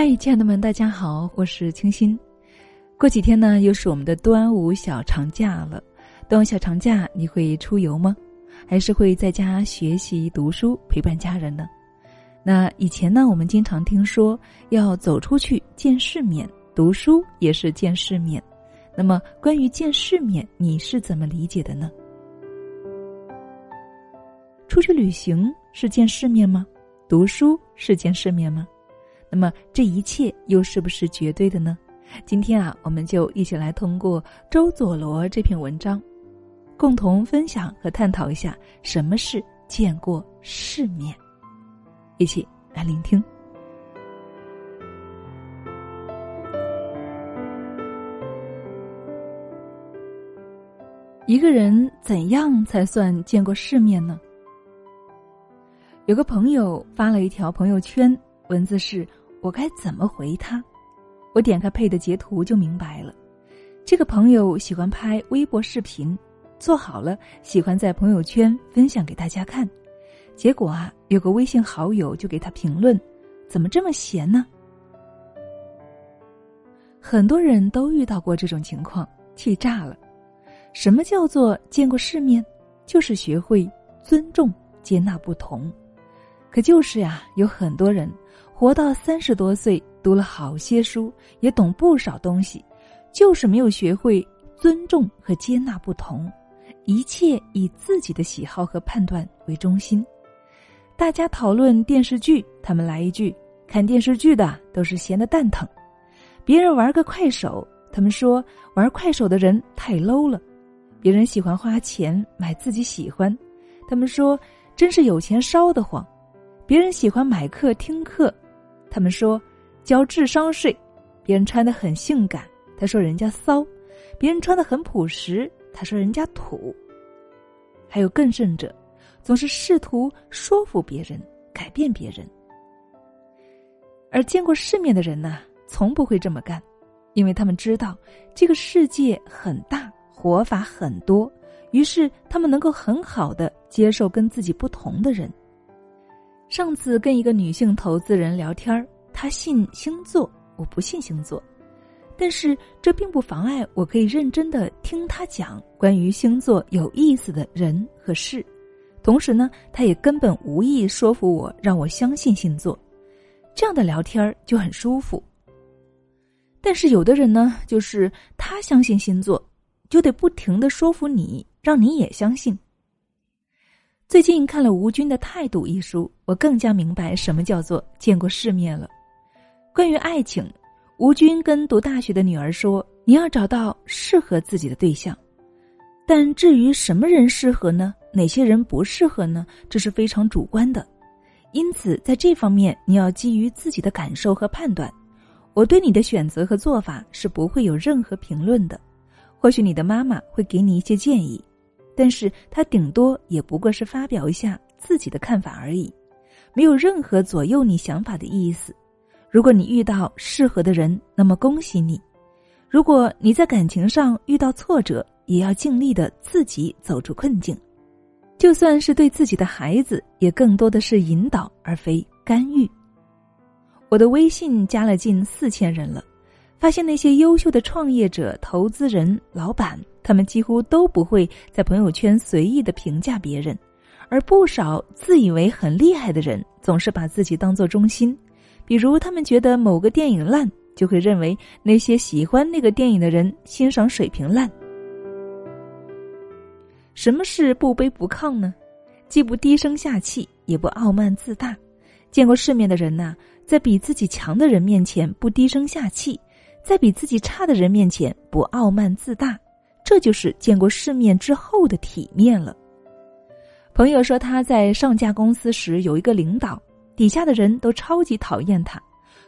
嗨，亲爱的们，大家好，我是清新。过几天呢，又是我们的端午小长假了。端午小长假，你会出游吗？还是会在家学习读书，陪伴家人呢？那以前呢，我们经常听说要走出去见世面，读书也是见世面。那么，关于见世面，你是怎么理解的呢？出去旅行是见世面吗？读书是见世面吗？那么这一切又是不是绝对的呢？今天啊，我们就一起来通过周佐罗这篇文章，共同分享和探讨一下什么是见过世面。一起来聆听。一个人怎样才算见过世面呢？有个朋友发了一条朋友圈，文字是。我该怎么回他？我点开配的截图就明白了。这个朋友喜欢拍微博视频，做好了喜欢在朋友圈分享给大家看。结果啊，有个微信好友就给他评论：“怎么这么闲呢？”很多人都遇到过这种情况，气炸了。什么叫做见过世面？就是学会尊重、接纳不同。可就是呀，有很多人。活到三十多岁，读了好些书，也懂不少东西，就是没有学会尊重和接纳不同，一切以自己的喜好和判断为中心。大家讨论电视剧，他们来一句：“看电视剧的都是闲的蛋疼。”别人玩个快手，他们说玩快手的人太 low 了。别人喜欢花钱买自己喜欢，他们说真是有钱烧得慌。别人喜欢买课听课。他们说，交智商税，别人穿的很性感，他说人家骚；别人穿的很朴实，他说人家土。还有更甚者，总是试图说服别人、改变别人。而见过世面的人呢，从不会这么干，因为他们知道这个世界很大，活法很多，于是他们能够很好的接受跟自己不同的人。上次跟一个女性投资人聊天她信星座，我不信星座，但是这并不妨碍我可以认真的听她讲关于星座有意思的人和事，同时呢，她也根本无意说服我让我相信星座，这样的聊天就很舒服。但是有的人呢，就是他相信星座，就得不停的说服你，让你也相信。最近看了吴军的《态度》一书，我更加明白什么叫做见过世面了。关于爱情，吴军跟读大学的女儿说：“你要找到适合自己的对象。”但至于什么人适合呢？哪些人不适合呢？这是非常主观的。因此，在这方面你要基于自己的感受和判断。我对你的选择和做法是不会有任何评论的。或许你的妈妈会给你一些建议。但是他顶多也不过是发表一下自己的看法而已，没有任何左右你想法的意思。如果你遇到适合的人，那么恭喜你；如果你在感情上遇到挫折，也要尽力的自己走出困境。就算是对自己的孩子，也更多的是引导而非干预。我的微信加了近四千人了，发现那些优秀的创业者、投资人、老板。他们几乎都不会在朋友圈随意的评价别人，而不少自以为很厉害的人总是把自己当做中心。比如，他们觉得某个电影烂，就会认为那些喜欢那个电影的人欣赏水平烂。什么是不卑不亢呢？既不低声下气，也不傲慢自大。见过世面的人呐，在比自己强的人面前不低声下气，在比自己差的人面前不傲慢自大。这就是见过世面之后的体面了。朋友说他在上家公司时有一个领导，底下的人都超级讨厌他，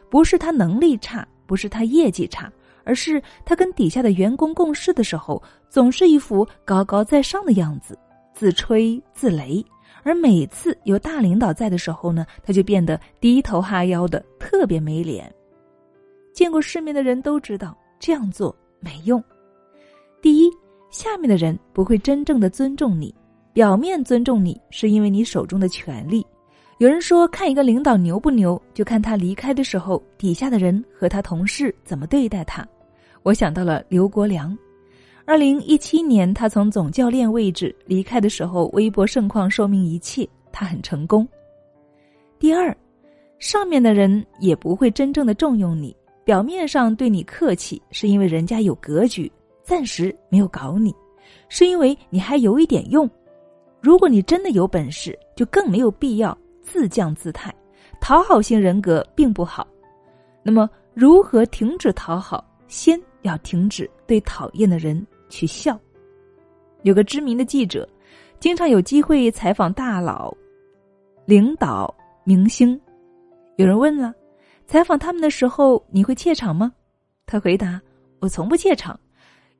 不是他能力差，不是他业绩差，而是他跟底下的员工共事的时候，总是一副高高在上的样子，自吹自擂。而每次有大领导在的时候呢，他就变得低头哈腰的，特别没脸。见过世面的人都知道，这样做没用。第一，下面的人不会真正的尊重你，表面尊重你是因为你手中的权力，有人说，看一个领导牛不牛，就看他离开的时候，底下的人和他同事怎么对待他。我想到了刘国梁，二零一七年他从总教练位置离开的时候，微博盛况说明一切，他很成功。第二，上面的人也不会真正的重用你，表面上对你客气，是因为人家有格局，暂时没有搞你，是因为你还有一点用。如果你真的有本事，就更没有必要自降姿态，讨好型人格并不好。那么，如何停止讨好？先。要停止对讨厌的人去笑。有个知名的记者，经常有机会采访大佬、领导、明星。有人问了，采访他们的时候你会怯场吗？他回答：“我从不怯场，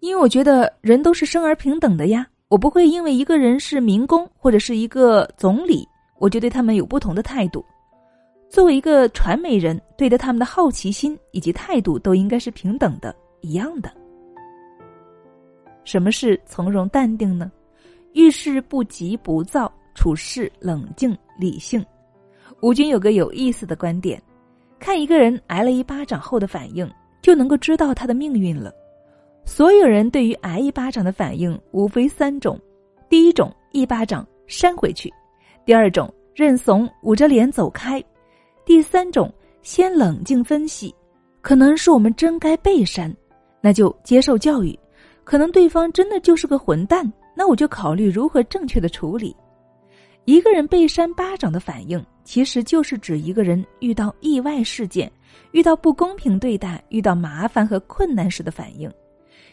因为我觉得人都是生而平等的呀。我不会因为一个人是民工或者是一个总理，我就对他们有不同的态度。作为一个传媒人，对待他们的好奇心以及态度都应该是平等的。”一样的。什么是从容淡定呢？遇事不急不躁，处事冷静理性。吴军有个有意思的观点：看一个人挨了一巴掌后的反应，就能够知道他的命运了。所有人对于挨一巴掌的反应无非三种：第一种一巴掌扇回去；第二种认怂捂着脸走开；第三种先冷静分析，可能是我们真该被扇。那就接受教育，可能对方真的就是个混蛋，那我就考虑如何正确的处理。一个人被扇巴掌的反应，其实就是指一个人遇到意外事件、遇到不公平对待、遇到麻烦和困难时的反应。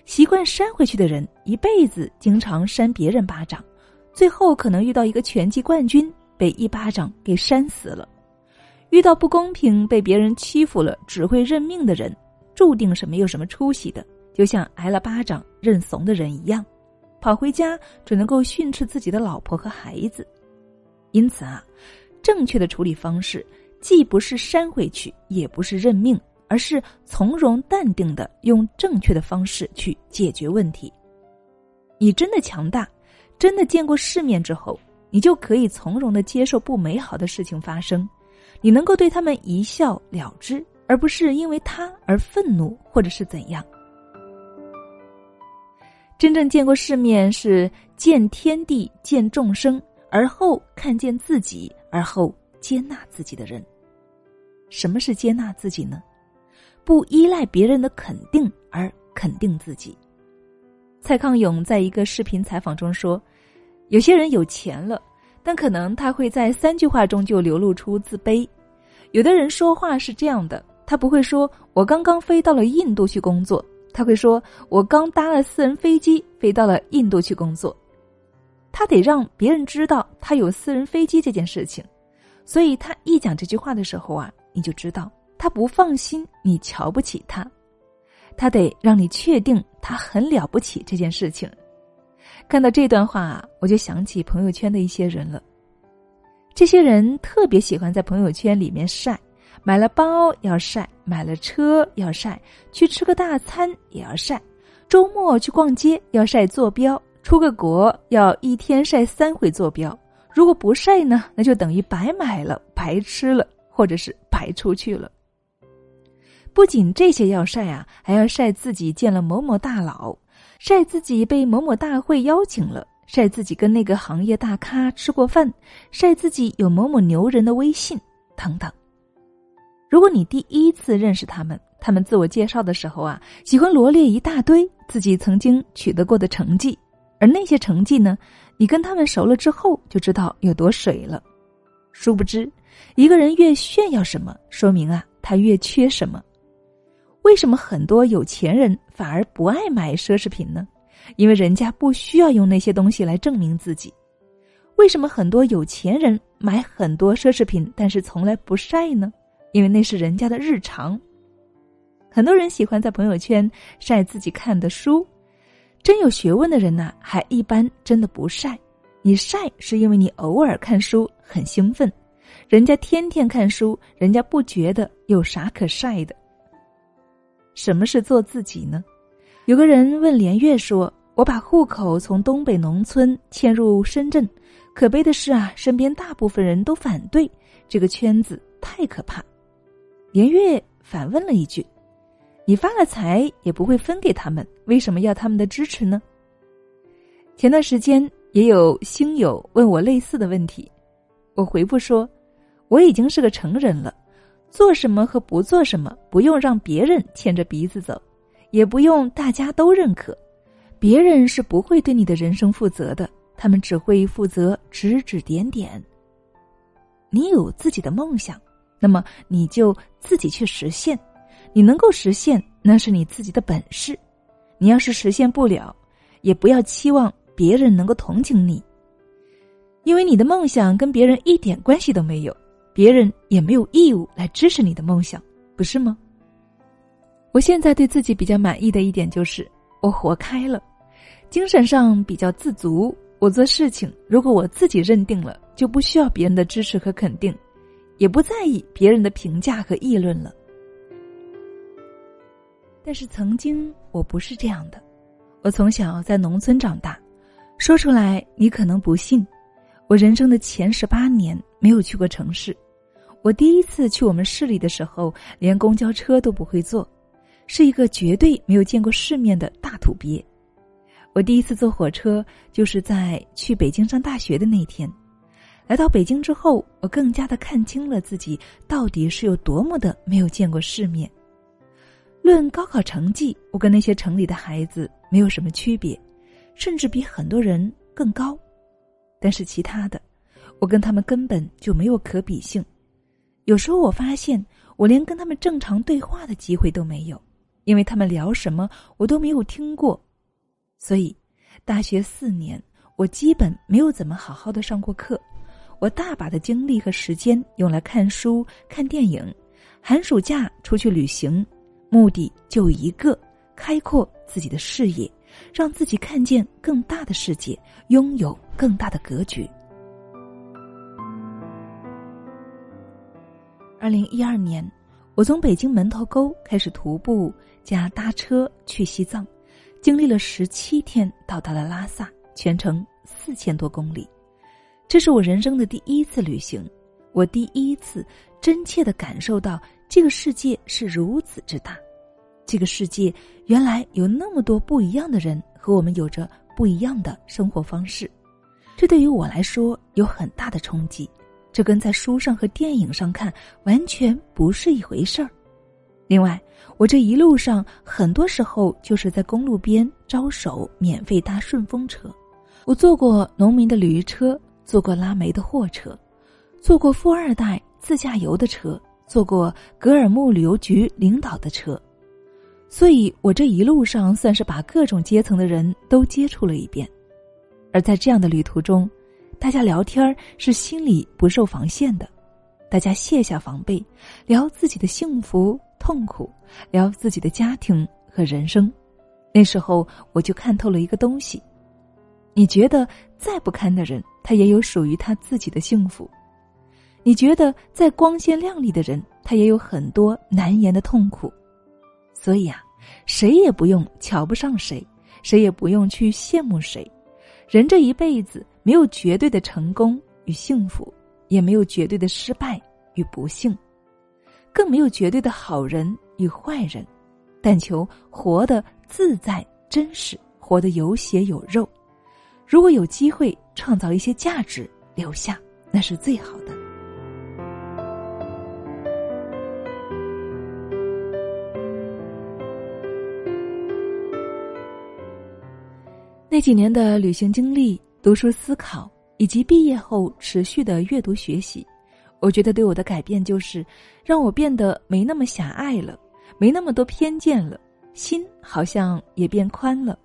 习惯扇回去的人，一辈子经常扇别人巴掌，最后可能遇到一个拳击冠军，被一巴掌给扇死了。遇到不公平、被别人欺负了，只会认命的人。注定是没有什么出息的，就像挨了巴掌认怂的人一样，跑回家只能够训斥自己的老婆和孩子。因此啊，正确的处理方式既不是扇回去，也不是认命，而是从容淡定的用正确的方式去解决问题。你真的强大，真的见过世面之后，你就可以从容的接受不美好的事情发生，你能够对他们一笑了之。而不是因为他而愤怒，或者是怎样。真正见过世面，是见天地、见众生，而后看见自己，而后接纳自己的人。什么是接纳自己呢？不依赖别人的肯定而肯定自己。蔡康永在一个视频采访中说：“有些人有钱了，但可能他会在三句话中就流露出自卑。有的人说话是这样的。”他不会说“我刚刚飞到了印度去工作”，他会说“我刚搭了私人飞机飞到了印度去工作”。他得让别人知道他有私人飞机这件事情，所以他一讲这句话的时候啊，你就知道他不放心你瞧不起他，他得让你确定他很了不起这件事情。看到这段话，我就想起朋友圈的一些人了，这些人特别喜欢在朋友圈里面晒。买了包要晒，买了车要晒，去吃个大餐也要晒，周末去逛街要晒坐标，出个国要一天晒三回坐标。如果不晒呢，那就等于白买了、白吃了，或者是白出去了。不仅这些要晒啊，还要晒自己见了某某大佬，晒自己被某某大会邀请了，晒自己跟那个行业大咖吃过饭，晒自己有某某牛人的微信，等等。如果你第一次认识他们，他们自我介绍的时候啊，喜欢罗列一大堆自己曾经取得过的成绩，而那些成绩呢，你跟他们熟了之后就知道有多水了。殊不知，一个人越炫耀什么，说明啊他越缺什么。为什么很多有钱人反而不爱买奢侈品呢？因为人家不需要用那些东西来证明自己。为什么很多有钱人买很多奢侈品，但是从来不晒呢？因为那是人家的日常，很多人喜欢在朋友圈晒自己看的书，真有学问的人呐，还一般真的不晒。你晒是因为你偶尔看书很兴奋，人家天天看书，人家不觉得有啥可晒的。什么是做自己呢？有个人问连月说：“我把户口从东北农村迁入深圳，可悲的是啊，身边大部分人都反对这个圈子，太可怕。连月反问了一句：“你发了财也不会分给他们，为什么要他们的支持呢？”前段时间也有星友问我类似的问题，我回复说：“我已经是个成人了，做什么和不做什么不用让别人牵着鼻子走，也不用大家都认可，别人是不会对你的人生负责的。”他们只会负责指指点点。你有自己的梦想，那么你就自己去实现。你能够实现，那是你自己的本事。你要是实现不了，也不要期望别人能够同情你，因为你的梦想跟别人一点关系都没有，别人也没有义务来支持你的梦想，不是吗？我现在对自己比较满意的一点就是，我活开了，精神上比较自足。我做事情，如果我自己认定了，就不需要别人的支持和肯定，也不在意别人的评价和议论了。但是曾经我不是这样的，我从小在农村长大，说出来你可能不信。我人生的前十八年没有去过城市，我第一次去我们市里的时候，连公交车都不会坐，是一个绝对没有见过世面的大土鳖。我第一次坐火车，就是在去北京上大学的那天。来到北京之后，我更加的看清了自己到底是有多么的没有见过世面。论高考成绩，我跟那些城里的孩子没有什么区别，甚至比很多人更高。但是其他的，我跟他们根本就没有可比性。有时候我发现，我连跟他们正常对话的机会都没有，因为他们聊什么我都没有听过。所以，大学四年，我基本没有怎么好好的上过课。我大把的精力和时间用来看书、看电影，寒暑假出去旅行，目的就一个：开阔自己的视野，让自己看见更大的世界，拥有更大的格局。二零一二年，我从北京门头沟开始徒步加搭车去西藏。经历了十七天，到达了拉萨，全程四千多公里。这是我人生的第一次旅行，我第一次真切的感受到这个世界是如此之大，这个世界原来有那么多不一样的人和我们有着不一样的生活方式。这对于我来说有很大的冲击，这跟在书上和电影上看完全不是一回事儿。另外，我这一路上很多时候就是在公路边招手免费搭顺风车，我坐过农民的驴车，坐过拉煤的货车，坐过富二代自驾游的车，坐过格尔木旅游局领导的车，所以我这一路上算是把各种阶层的人都接触了一遍。而在这样的旅途中，大家聊天是心里不受防线的，大家卸下防备，聊自己的幸福。痛苦，聊自己的家庭和人生。那时候我就看透了一个东西：你觉得再不堪的人，他也有属于他自己的幸福；你觉得再光鲜亮丽的人，他也有很多难言的痛苦。所以啊，谁也不用瞧不上谁，谁也不用去羡慕谁。人这一辈子没有绝对的成功与幸福，也没有绝对的失败与不幸。更没有绝对的好人与坏人，但求活得自在真实，活得有血有肉。如果有机会创造一些价值留下，那是最好的。那几年的旅行经历、读书思考，以及毕业后持续的阅读学习。我觉得对我的改变就是，让我变得没那么狭隘了，没那么多偏见了，心好像也变宽了，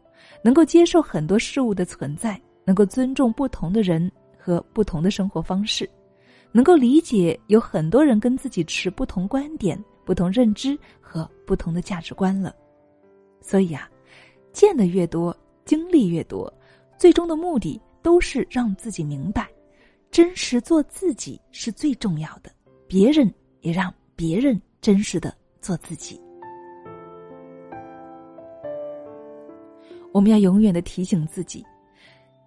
能够接受很多事物的存在，能够尊重不同的人和不同的生活方式，能够理解有很多人跟自己持不同观点、不同认知和不同的价值观了。所以啊，见的越多，经历越多，最终的目的都是让自己明白。真实做自己是最重要的，别人也让别人真实的做自己。我们要永远的提醒自己：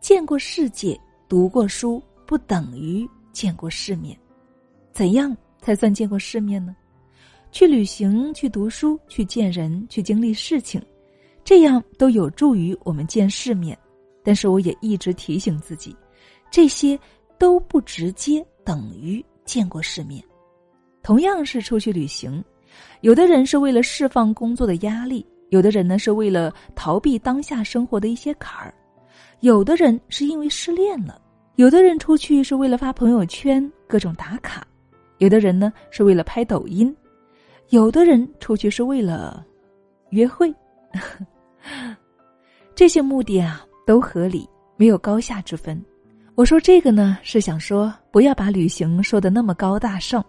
见过世界，读过书，不等于见过世面。怎样才算见过世面呢？去旅行、去读书、去见人、去经历事情，这样都有助于我们见世面。但是我也一直提醒自己，这些都不直接等于见过世面。同样是出去旅行，有的人是为了释放工作的压力，有的人呢是为了逃避当下生活的一些坎儿，有的人是因为失恋了，有的人出去是为了发朋友圈各种打卡，有的人呢是为了拍抖音，有的人出去是为了约会，这些目的啊。都合理，没有高下之分。我说这个呢，是想说不要把旅行说的那么高大上，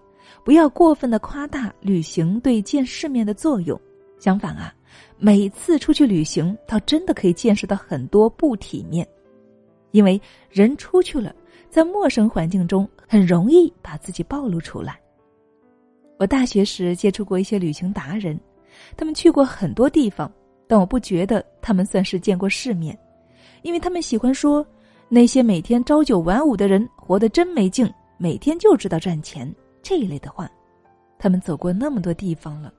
不要过分的夸大旅行对见世面的作用。相反啊，每次出去旅行，倒真的可以见识到很多不体面。因为人出去了，在陌生环境中，很容易把自己暴露出来。我大学时接触过一些旅行达人，他们去过很多地方，但我不觉得他们算是见过世面。因为他们喜欢说，那些每天朝九晚五的人活得真没劲，每天就知道赚钱这一类的话。他们走过那么多地方了，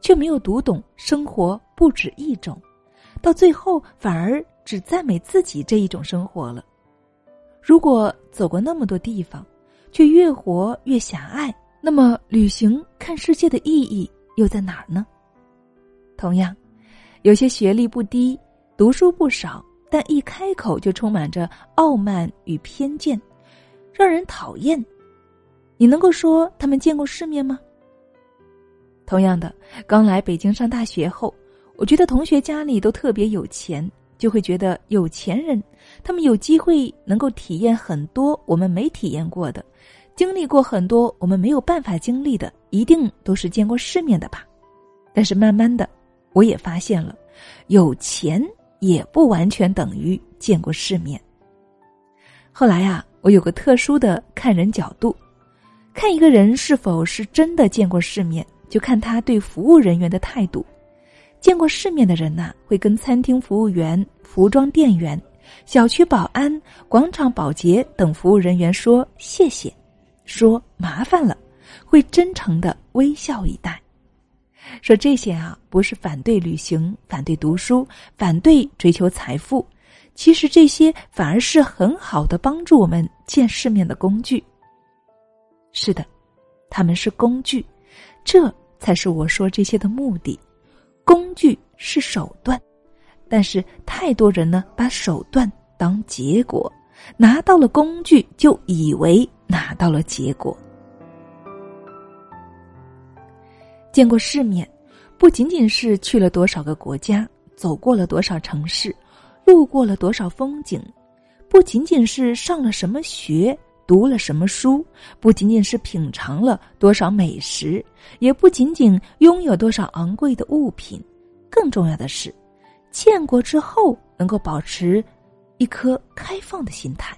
却没有读懂生活不止一种，到最后反而只赞美自己这一种生活了。如果走过那么多地方，却越活越狭隘，那么旅行看世界的意义又在哪儿呢？同样，有些学历不低，读书不少。但一开口就充满着傲慢与偏见，让人讨厌。你能够说他们见过世面吗？同样的，刚来北京上大学后，我觉得同学家里都特别有钱，就会觉得有钱人，他们有机会能够体验很多我们没体验过的，经历过很多我们没有办法经历的，一定都是见过世面的吧。但是慢慢的，我也发现了，有钱。也不完全等于见过世面。后来啊，我有个特殊的看人角度，看一个人是否是真的见过世面，就看他对服务人员的态度。见过世面的人呐，会跟餐厅服务员、服装店员、小区保安、广场保洁等服务人员说谢谢，说麻烦了，会真诚的微笑以待。说这些啊，不是反对旅行、反对读书、反对追求财富，其实这些反而是很好的帮助我们见世面的工具。是的，他们是工具，这才是我说这些的目的。工具是手段，但是太多人呢，把手段当结果，拿到了工具就以为拿到了结果。见过世面，不仅仅是去了多少个国家，走过了多少城市，路过了多少风景；不仅仅是上了什么学，读了什么书；不仅仅是品尝了多少美食，也不仅仅拥有多少昂贵的物品。更重要的是，见过之后能够保持一颗开放的心态，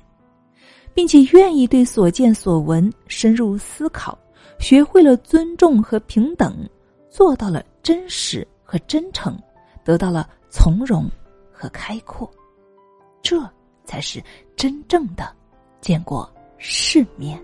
并且愿意对所见所闻深入思考。学会了尊重和平等，做到了真实和真诚，得到了从容和开阔，这才是真正的见过世面。